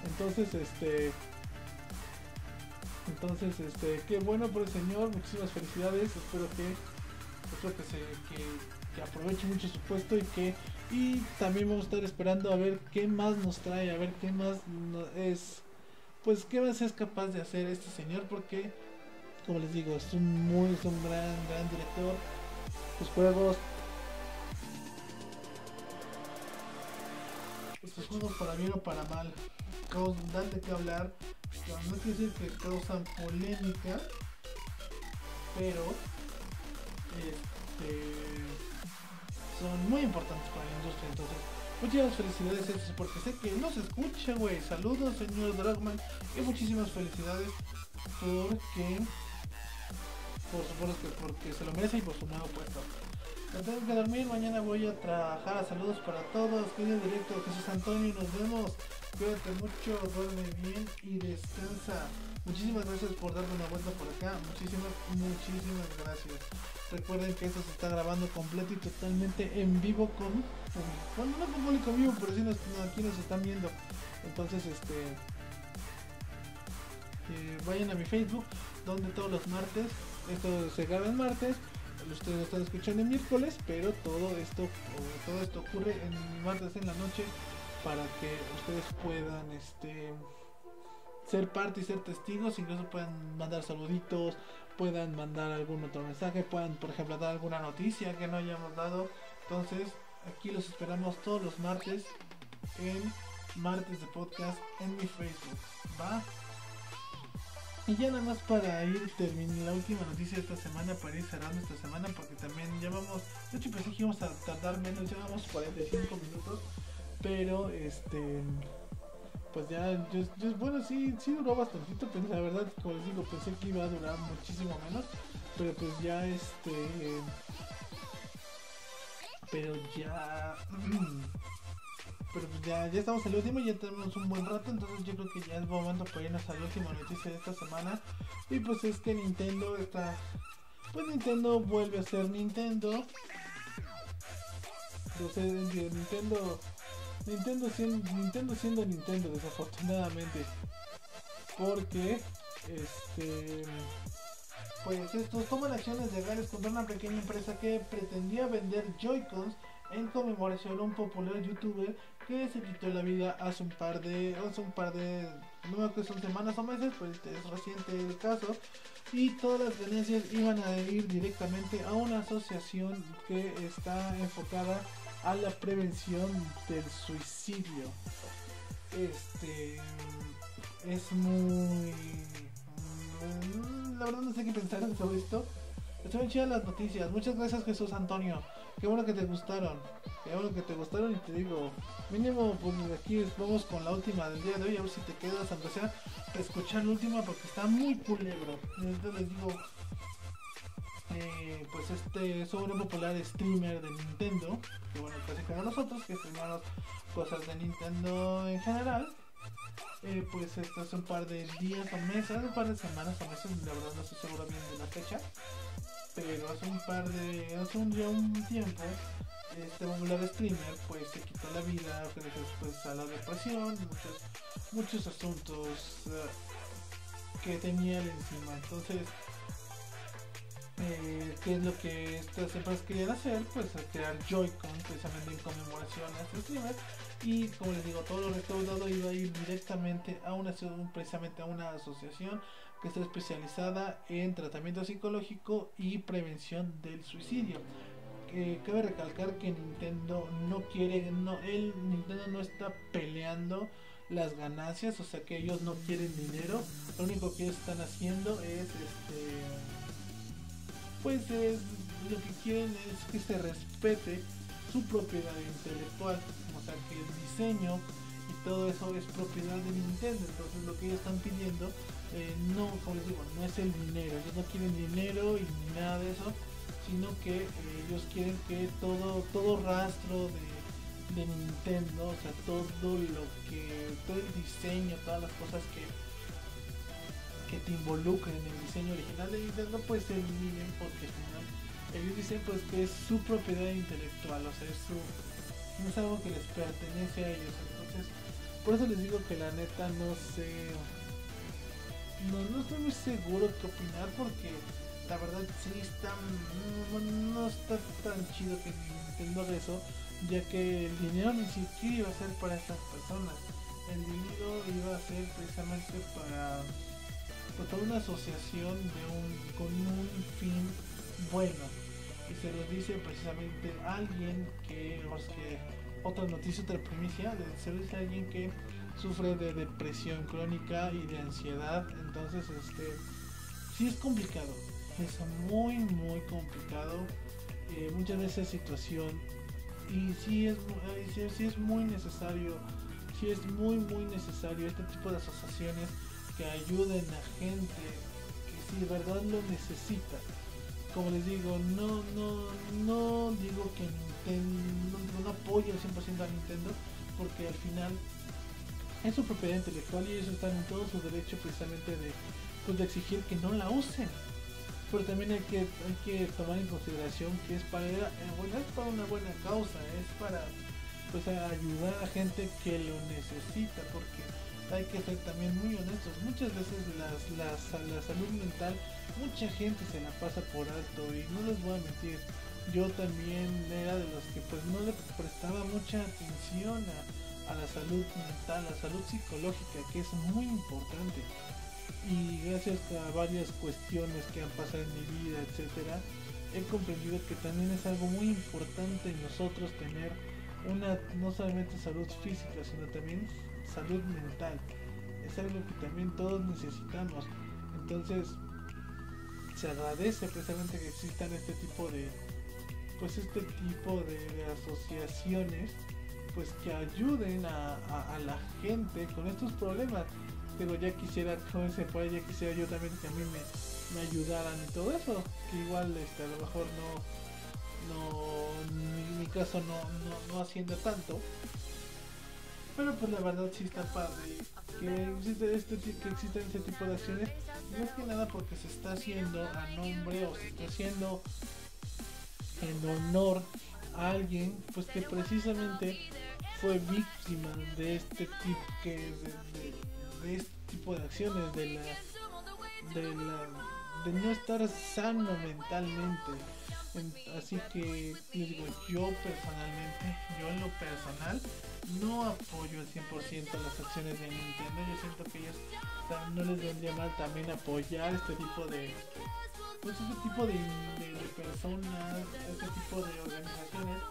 Entonces, este... Entonces, este, qué bueno por el señor, muchísimas felicidades, espero que, espero que se, que, que aproveche mucho su puesto y que y también vamos a estar esperando a ver qué más nos trae, a ver qué más es, pues qué más es capaz de hacer este señor, porque, como les digo, es un muy, un gran, gran director. Sus juegos, sus juegos para bien o para mal, dan de qué hablar. No quiero decir que causan polémica, pero este son muy importantes para la industria. Entonces, muchísimas felicidades porque sé que no se escucha, güey. Saludos, señor Dragman. Y muchísimas felicidades porque, por supuesto que porque se lo merece y por su nuevo puesto. Me tengo que dormir, mañana voy a trabajar. Saludos para todos. Cuiden directo, Jesús Antonio. Nos vemos. cuídate mucho, duerme bien y descansa. Muchísimas gracias por darme una vuelta por acá. Muchísimas, muchísimas gracias. Recuerden que esto se está grabando completo y totalmente en vivo con... Bueno, no con público vivo, pero sí aquí nos están viendo. Entonces, este... Eh, vayan a mi Facebook, donde todos los martes, esto se graba en martes, ustedes lo están escuchando en miércoles, pero todo esto, todo esto ocurre en martes en la noche para que ustedes puedan este ser parte y ser testigos, incluso puedan mandar saluditos, puedan mandar algún otro mensaje, puedan por ejemplo dar alguna noticia que no hayamos dado. Entonces, aquí los esperamos todos los martes en martes de podcast en mi Facebook. ¿Va? Y ya nada más para ir terminando la última noticia de esta semana, para ir cerrando esta semana, porque también ya vamos, de hecho pensé que íbamos a tardar menos, ya vamos 45 minutos, pero este, pues ya, bueno, sí, sí duró bastantito, pero la verdad, como les digo, pensé que iba a durar muchísimo menos, pero pues ya este, pero ya... Pero pues ya, ya estamos en el último, ya tenemos un buen rato, entonces yo creo que ya es momento para irnos a la última noticia de esta semana. Y pues es que Nintendo está... Pues Nintendo vuelve a ser Nintendo. Entonces, Nintendo... Nintendo siendo, Nintendo siendo Nintendo, desafortunadamente. Porque, este... Pues estos toman acciones legales contra una pequeña empresa que pretendía vender Joy-Cons en conmemoración a un popular youtuber que se quitó la vida hace un par de, hace un par de, no que son semanas o meses, pues es reciente el caso, y todas las ganancias iban a ir directamente a una asociación que está enfocada a la prevención del suicidio. Este es muy la verdad no sé qué pensar en todo esto. Están chidas las noticias. Muchas gracias Jesús Antonio. Qué bueno que te gustaron. Qué bueno que te gustaron y te digo, mínimo pues aquí vamos con la última del día de hoy, a ver si te quedas, aunque sea, escuchar la última porque está muy culebro. Entonces les digo, eh, pues este es un popular streamer de Nintendo, que bueno, casi como nosotros, que streamamos cosas de Nintendo en general. Eh, pues esto es un par de días o meses, un par de semanas o meses, la verdad no estoy seguro bien de la fecha hace un par de, hace un, ya un tiempo, este popular streamer pues se quitó la vida gracias pues a la depresión, muchos, muchos asuntos uh, que tenía encima. Entonces, eh, ¿qué es lo que estas empresas querían hacer? Pues crear Joy-Con precisamente en conmemoración a este streamer. Y como les digo, todo lo recaudado iba a ir directamente a una precisamente a una asociación que está especializada en tratamiento psicológico y prevención del suicidio. Que cabe recalcar que Nintendo no quiere, no, el Nintendo no está peleando las ganancias, o sea que ellos no quieren dinero, lo único que están haciendo es este pues es, lo que quieren es que se respete su propiedad intelectual, o sea que el diseño y todo eso es propiedad de Nintendo, entonces lo que ellos están pidiendo eh, no, como les digo, no es el dinero, ellos no quieren dinero y nada de eso, sino que eh, ellos quieren que todo, todo rastro de, Nintendo, o sea, todo lo que, todo el diseño, todas las cosas que, que te involucren en el diseño original de Nintendo, pues se eliminen porque ellos dicen pues que es su propiedad intelectual, o sea, es su, no es algo que les pertenece a ellos, entonces, por eso les digo que la neta no sé no, no estoy muy seguro qué opinar porque la verdad sí está no, está tan chido que Nintendo haga eso ya que el dinero ni siquiera iba a ser para estas personas. El dinero iba a ser precisamente para, pues, para una asociación de un, con un fin bueno. Y se lo dice precisamente alguien que, que otra noticia, otra primicia, se lo dice alguien que sufre de depresión crónica y de ansiedad. Entonces, este, sí es complicado. Es muy, muy complicado. Eh, muchas veces situación. Y sí es, sí, es muy necesario. Sí es muy, muy necesario este tipo de asociaciones que ayuden a gente que si de verdad lo necesita. Como les digo, no, no, no digo que no, no apoyo al 100% a Nintendo, porque al final es su propiedad intelectual y ellos están en todo su derecho precisamente de, pues, de exigir que no la usen. Pero también hay que, hay que tomar en consideración que es para, eh, es para una buena causa, es para pues ayudar a gente que lo necesita, porque hay que ser también muy honestos. Muchas veces las, las, la salud mental, mucha gente se la pasa por alto y no les voy a mentir. Yo también era de los que pues no le prestaba mucha atención a, a la salud mental, a la salud psicológica, que es muy importante. Y gracias a varias cuestiones que han pasado en mi vida, etcétera, he comprendido que también es algo muy importante en nosotros tener una no solamente salud física, sino también salud mental. Es algo que también todos necesitamos. Entonces, se agradece precisamente que existan este tipo de pues este tipo de, de asociaciones pues que ayuden a, la gente con estos problemas. Digo, ya quisiera, como se puede, ya quisiera yo también que a mí me, ayudaran y todo eso, que igual este, a lo mejor no, no, mi, caso no, no, haciendo tanto. Pero pues la verdad sí está padre que existe este que existen ese tipo de acciones, es que nada porque se está haciendo a nombre o se está haciendo en honor a alguien pues que precisamente fue víctima de este tipo de, este tipo de acciones de la de no estar sano mentalmente. Así que les digo yo personalmente yo en lo personal no apoyo al 100% las acciones de Nintendo. Yo siento que ellos no les vendría mal también apoyar este tipo de pues este tipo de personas este tipo de organizaciones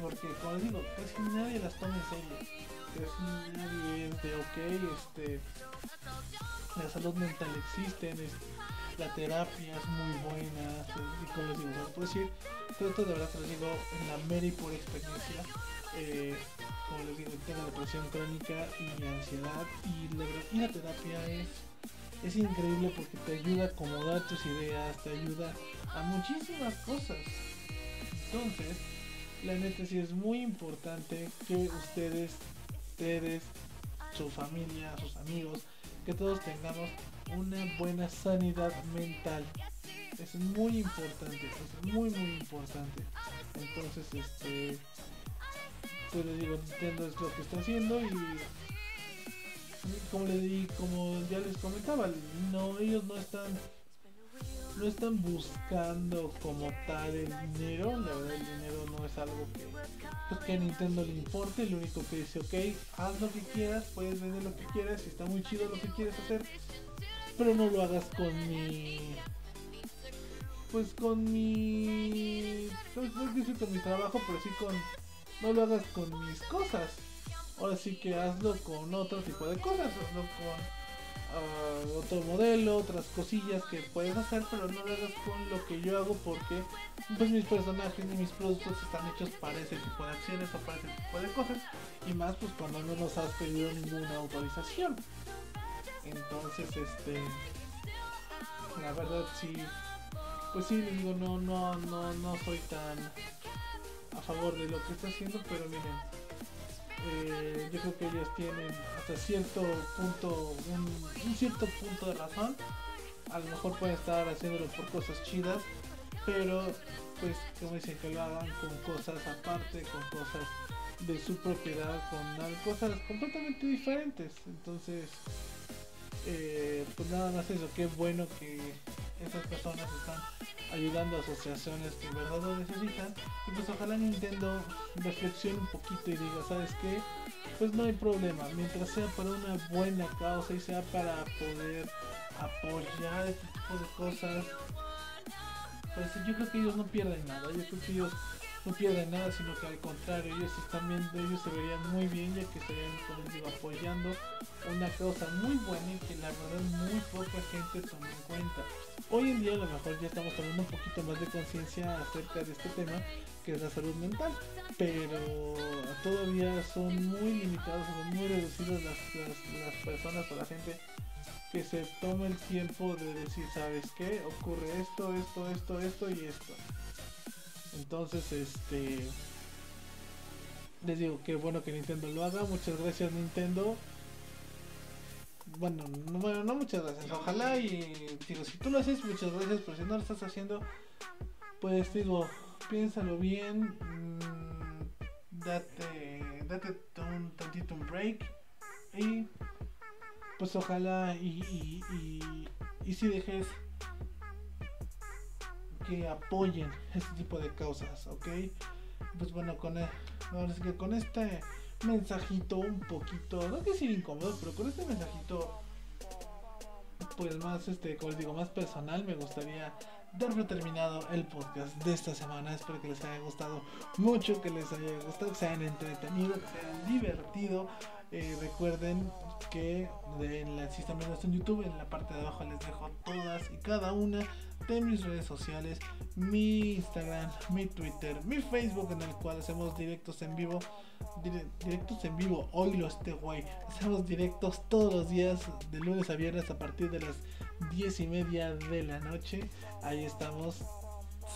porque como digo, casi nadie las toma en serio. Casi nadie es de ok, este la salud mental existe, la terapia es muy buena, y como les digo, puedo decir, esto de verdad te lo digo en la mera y por experiencia, eh, como les digo, tengo depresión crónica y ansiedad y la, y la terapia es, es increíble porque te ayuda a acomodar tus ideas, te ayuda a muchísimas cosas. Entonces, la neta sí es muy importante que ustedes, ustedes, su familia, sus amigos, que todos tengamos una buena sanidad mental. Es muy importante, es muy muy importante. Entonces, este, pues les digo, Nintendo es lo que está haciendo y como le como ya les comentaba, no, ellos no están no están buscando como tal el dinero, la verdad el dinero no es algo que, pues, que a Nintendo le importe, lo único que dice, ok, haz lo que quieras, puedes vender lo que quieras, está muy chido lo que quieres hacer, pero no lo hagas con mi... Pues con mi... Pues, no decir con mi trabajo, pero sí con... No lo hagas con mis cosas. Ahora sí que hazlo con otro tipo de cosas, hazlo con otro modelo, otras cosillas que puedes hacer, pero no lo hagas con lo que yo hago porque pues mis personajes y mis productos están hechos para ese tipo de acciones o para ese tipo de cosas y más pues cuando no nos has pedido ninguna autorización. Entonces este la verdad sí pues sí digo no no no no soy tan a favor de lo que está haciendo pero miren eh, yo creo que ellos tienen hasta cierto punto, un, cierto punto de razón. A lo mejor pueden estar haciéndolo por cosas chidas, pero pues como dicen que lo hagan con cosas aparte, con cosas de su propiedad, con cosas completamente diferentes. Entonces, eh, pues nada más eso, qué bueno que esas personas están ayudando a asociaciones que en verdad lo necesitan. Y pues ojalá Nintendo reflexione un poquito y diga, ¿sabes qué? Pues no hay problema, mientras sea para una buena causa y sea para poder apoyar este tipo de cosas, pues yo creo que ellos no pierden nada, yo creo que ellos no pierden nada, sino que al contrario, ellos están viendo, ellos se verían muy bien ya que estarían, digo, apoyando una causa muy buena y que la verdad muy poca gente toma en cuenta. Hoy en día a lo mejor ya estamos tomando un poquito más de conciencia acerca de este tema, que es la salud mental, pero todavía son muy limitados, son muy reducidas las, las, personas o la gente que se toma el tiempo de decir, ¿sabes qué? Ocurre esto, esto, esto, esto y esto. Entonces, este, Les digo que bueno que Nintendo lo haga. Muchas gracias Nintendo. Bueno, no, bueno, no muchas gracias. Ojalá y digo, si tú lo haces, muchas gracias. Pero si no lo estás haciendo, pues digo, piénsalo bien. Mmm, date, date un tantito un break. Y pues ojalá y, y, y, y si dejes que apoyen este tipo de causas, ¿ok? Pues bueno, con, el, que con este mensajito un poquito, no que decir incómodo, pero con este mensajito, pues más, este, como les digo, más personal, me gustaría dar por terminado el podcast de esta semana. Espero que les haya gustado mucho, que les haya gustado, que se hayan entretenido, que se hayan divertido. Eh, recuerden que en la, si están viendo esto en YouTube, en la parte de abajo les dejo todas y cada una de mis redes sociales, mi Instagram, mi Twitter, mi Facebook en el cual hacemos directos en vivo, directos en vivo, hoy lo este güey, hacemos directos todos los días de lunes a viernes a partir de las 10 y media de la noche, ahí estamos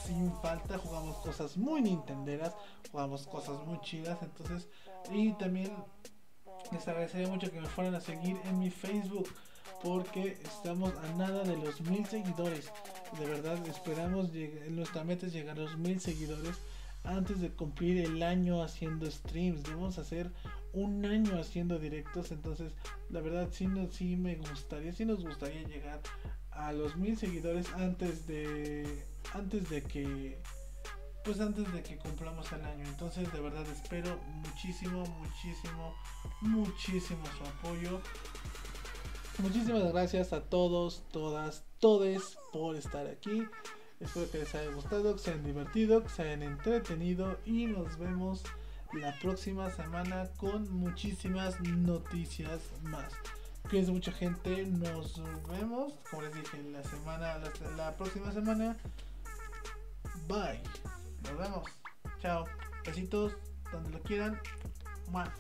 sin falta, jugamos cosas muy nintenderas, jugamos cosas muy chidas, entonces, y también les agradecería mucho que me fueran a seguir en mi Facebook porque estamos a nada de los mil seguidores. De verdad, esperamos, nuestra meta es llegar a los mil seguidores antes de cumplir el año haciendo streams. Debemos hacer un año haciendo directos. Entonces, la verdad, sí, no, sí me gustaría, sí nos gustaría llegar a los mil seguidores antes de, antes de que pues antes de que cumplamos el año. Entonces de verdad espero muchísimo, muchísimo, muchísimo su apoyo. Muchísimas gracias a todos, todas, todes por estar aquí. Espero que les haya gustado, que se hayan divertido, que se hayan entretenido y nos vemos la próxima semana con muchísimas noticias más. Cuídense mucha gente, nos vemos, como les dije, la semana, la, la próxima semana. Bye. Nos vemos. Chao. Besitos donde lo quieran. Mua.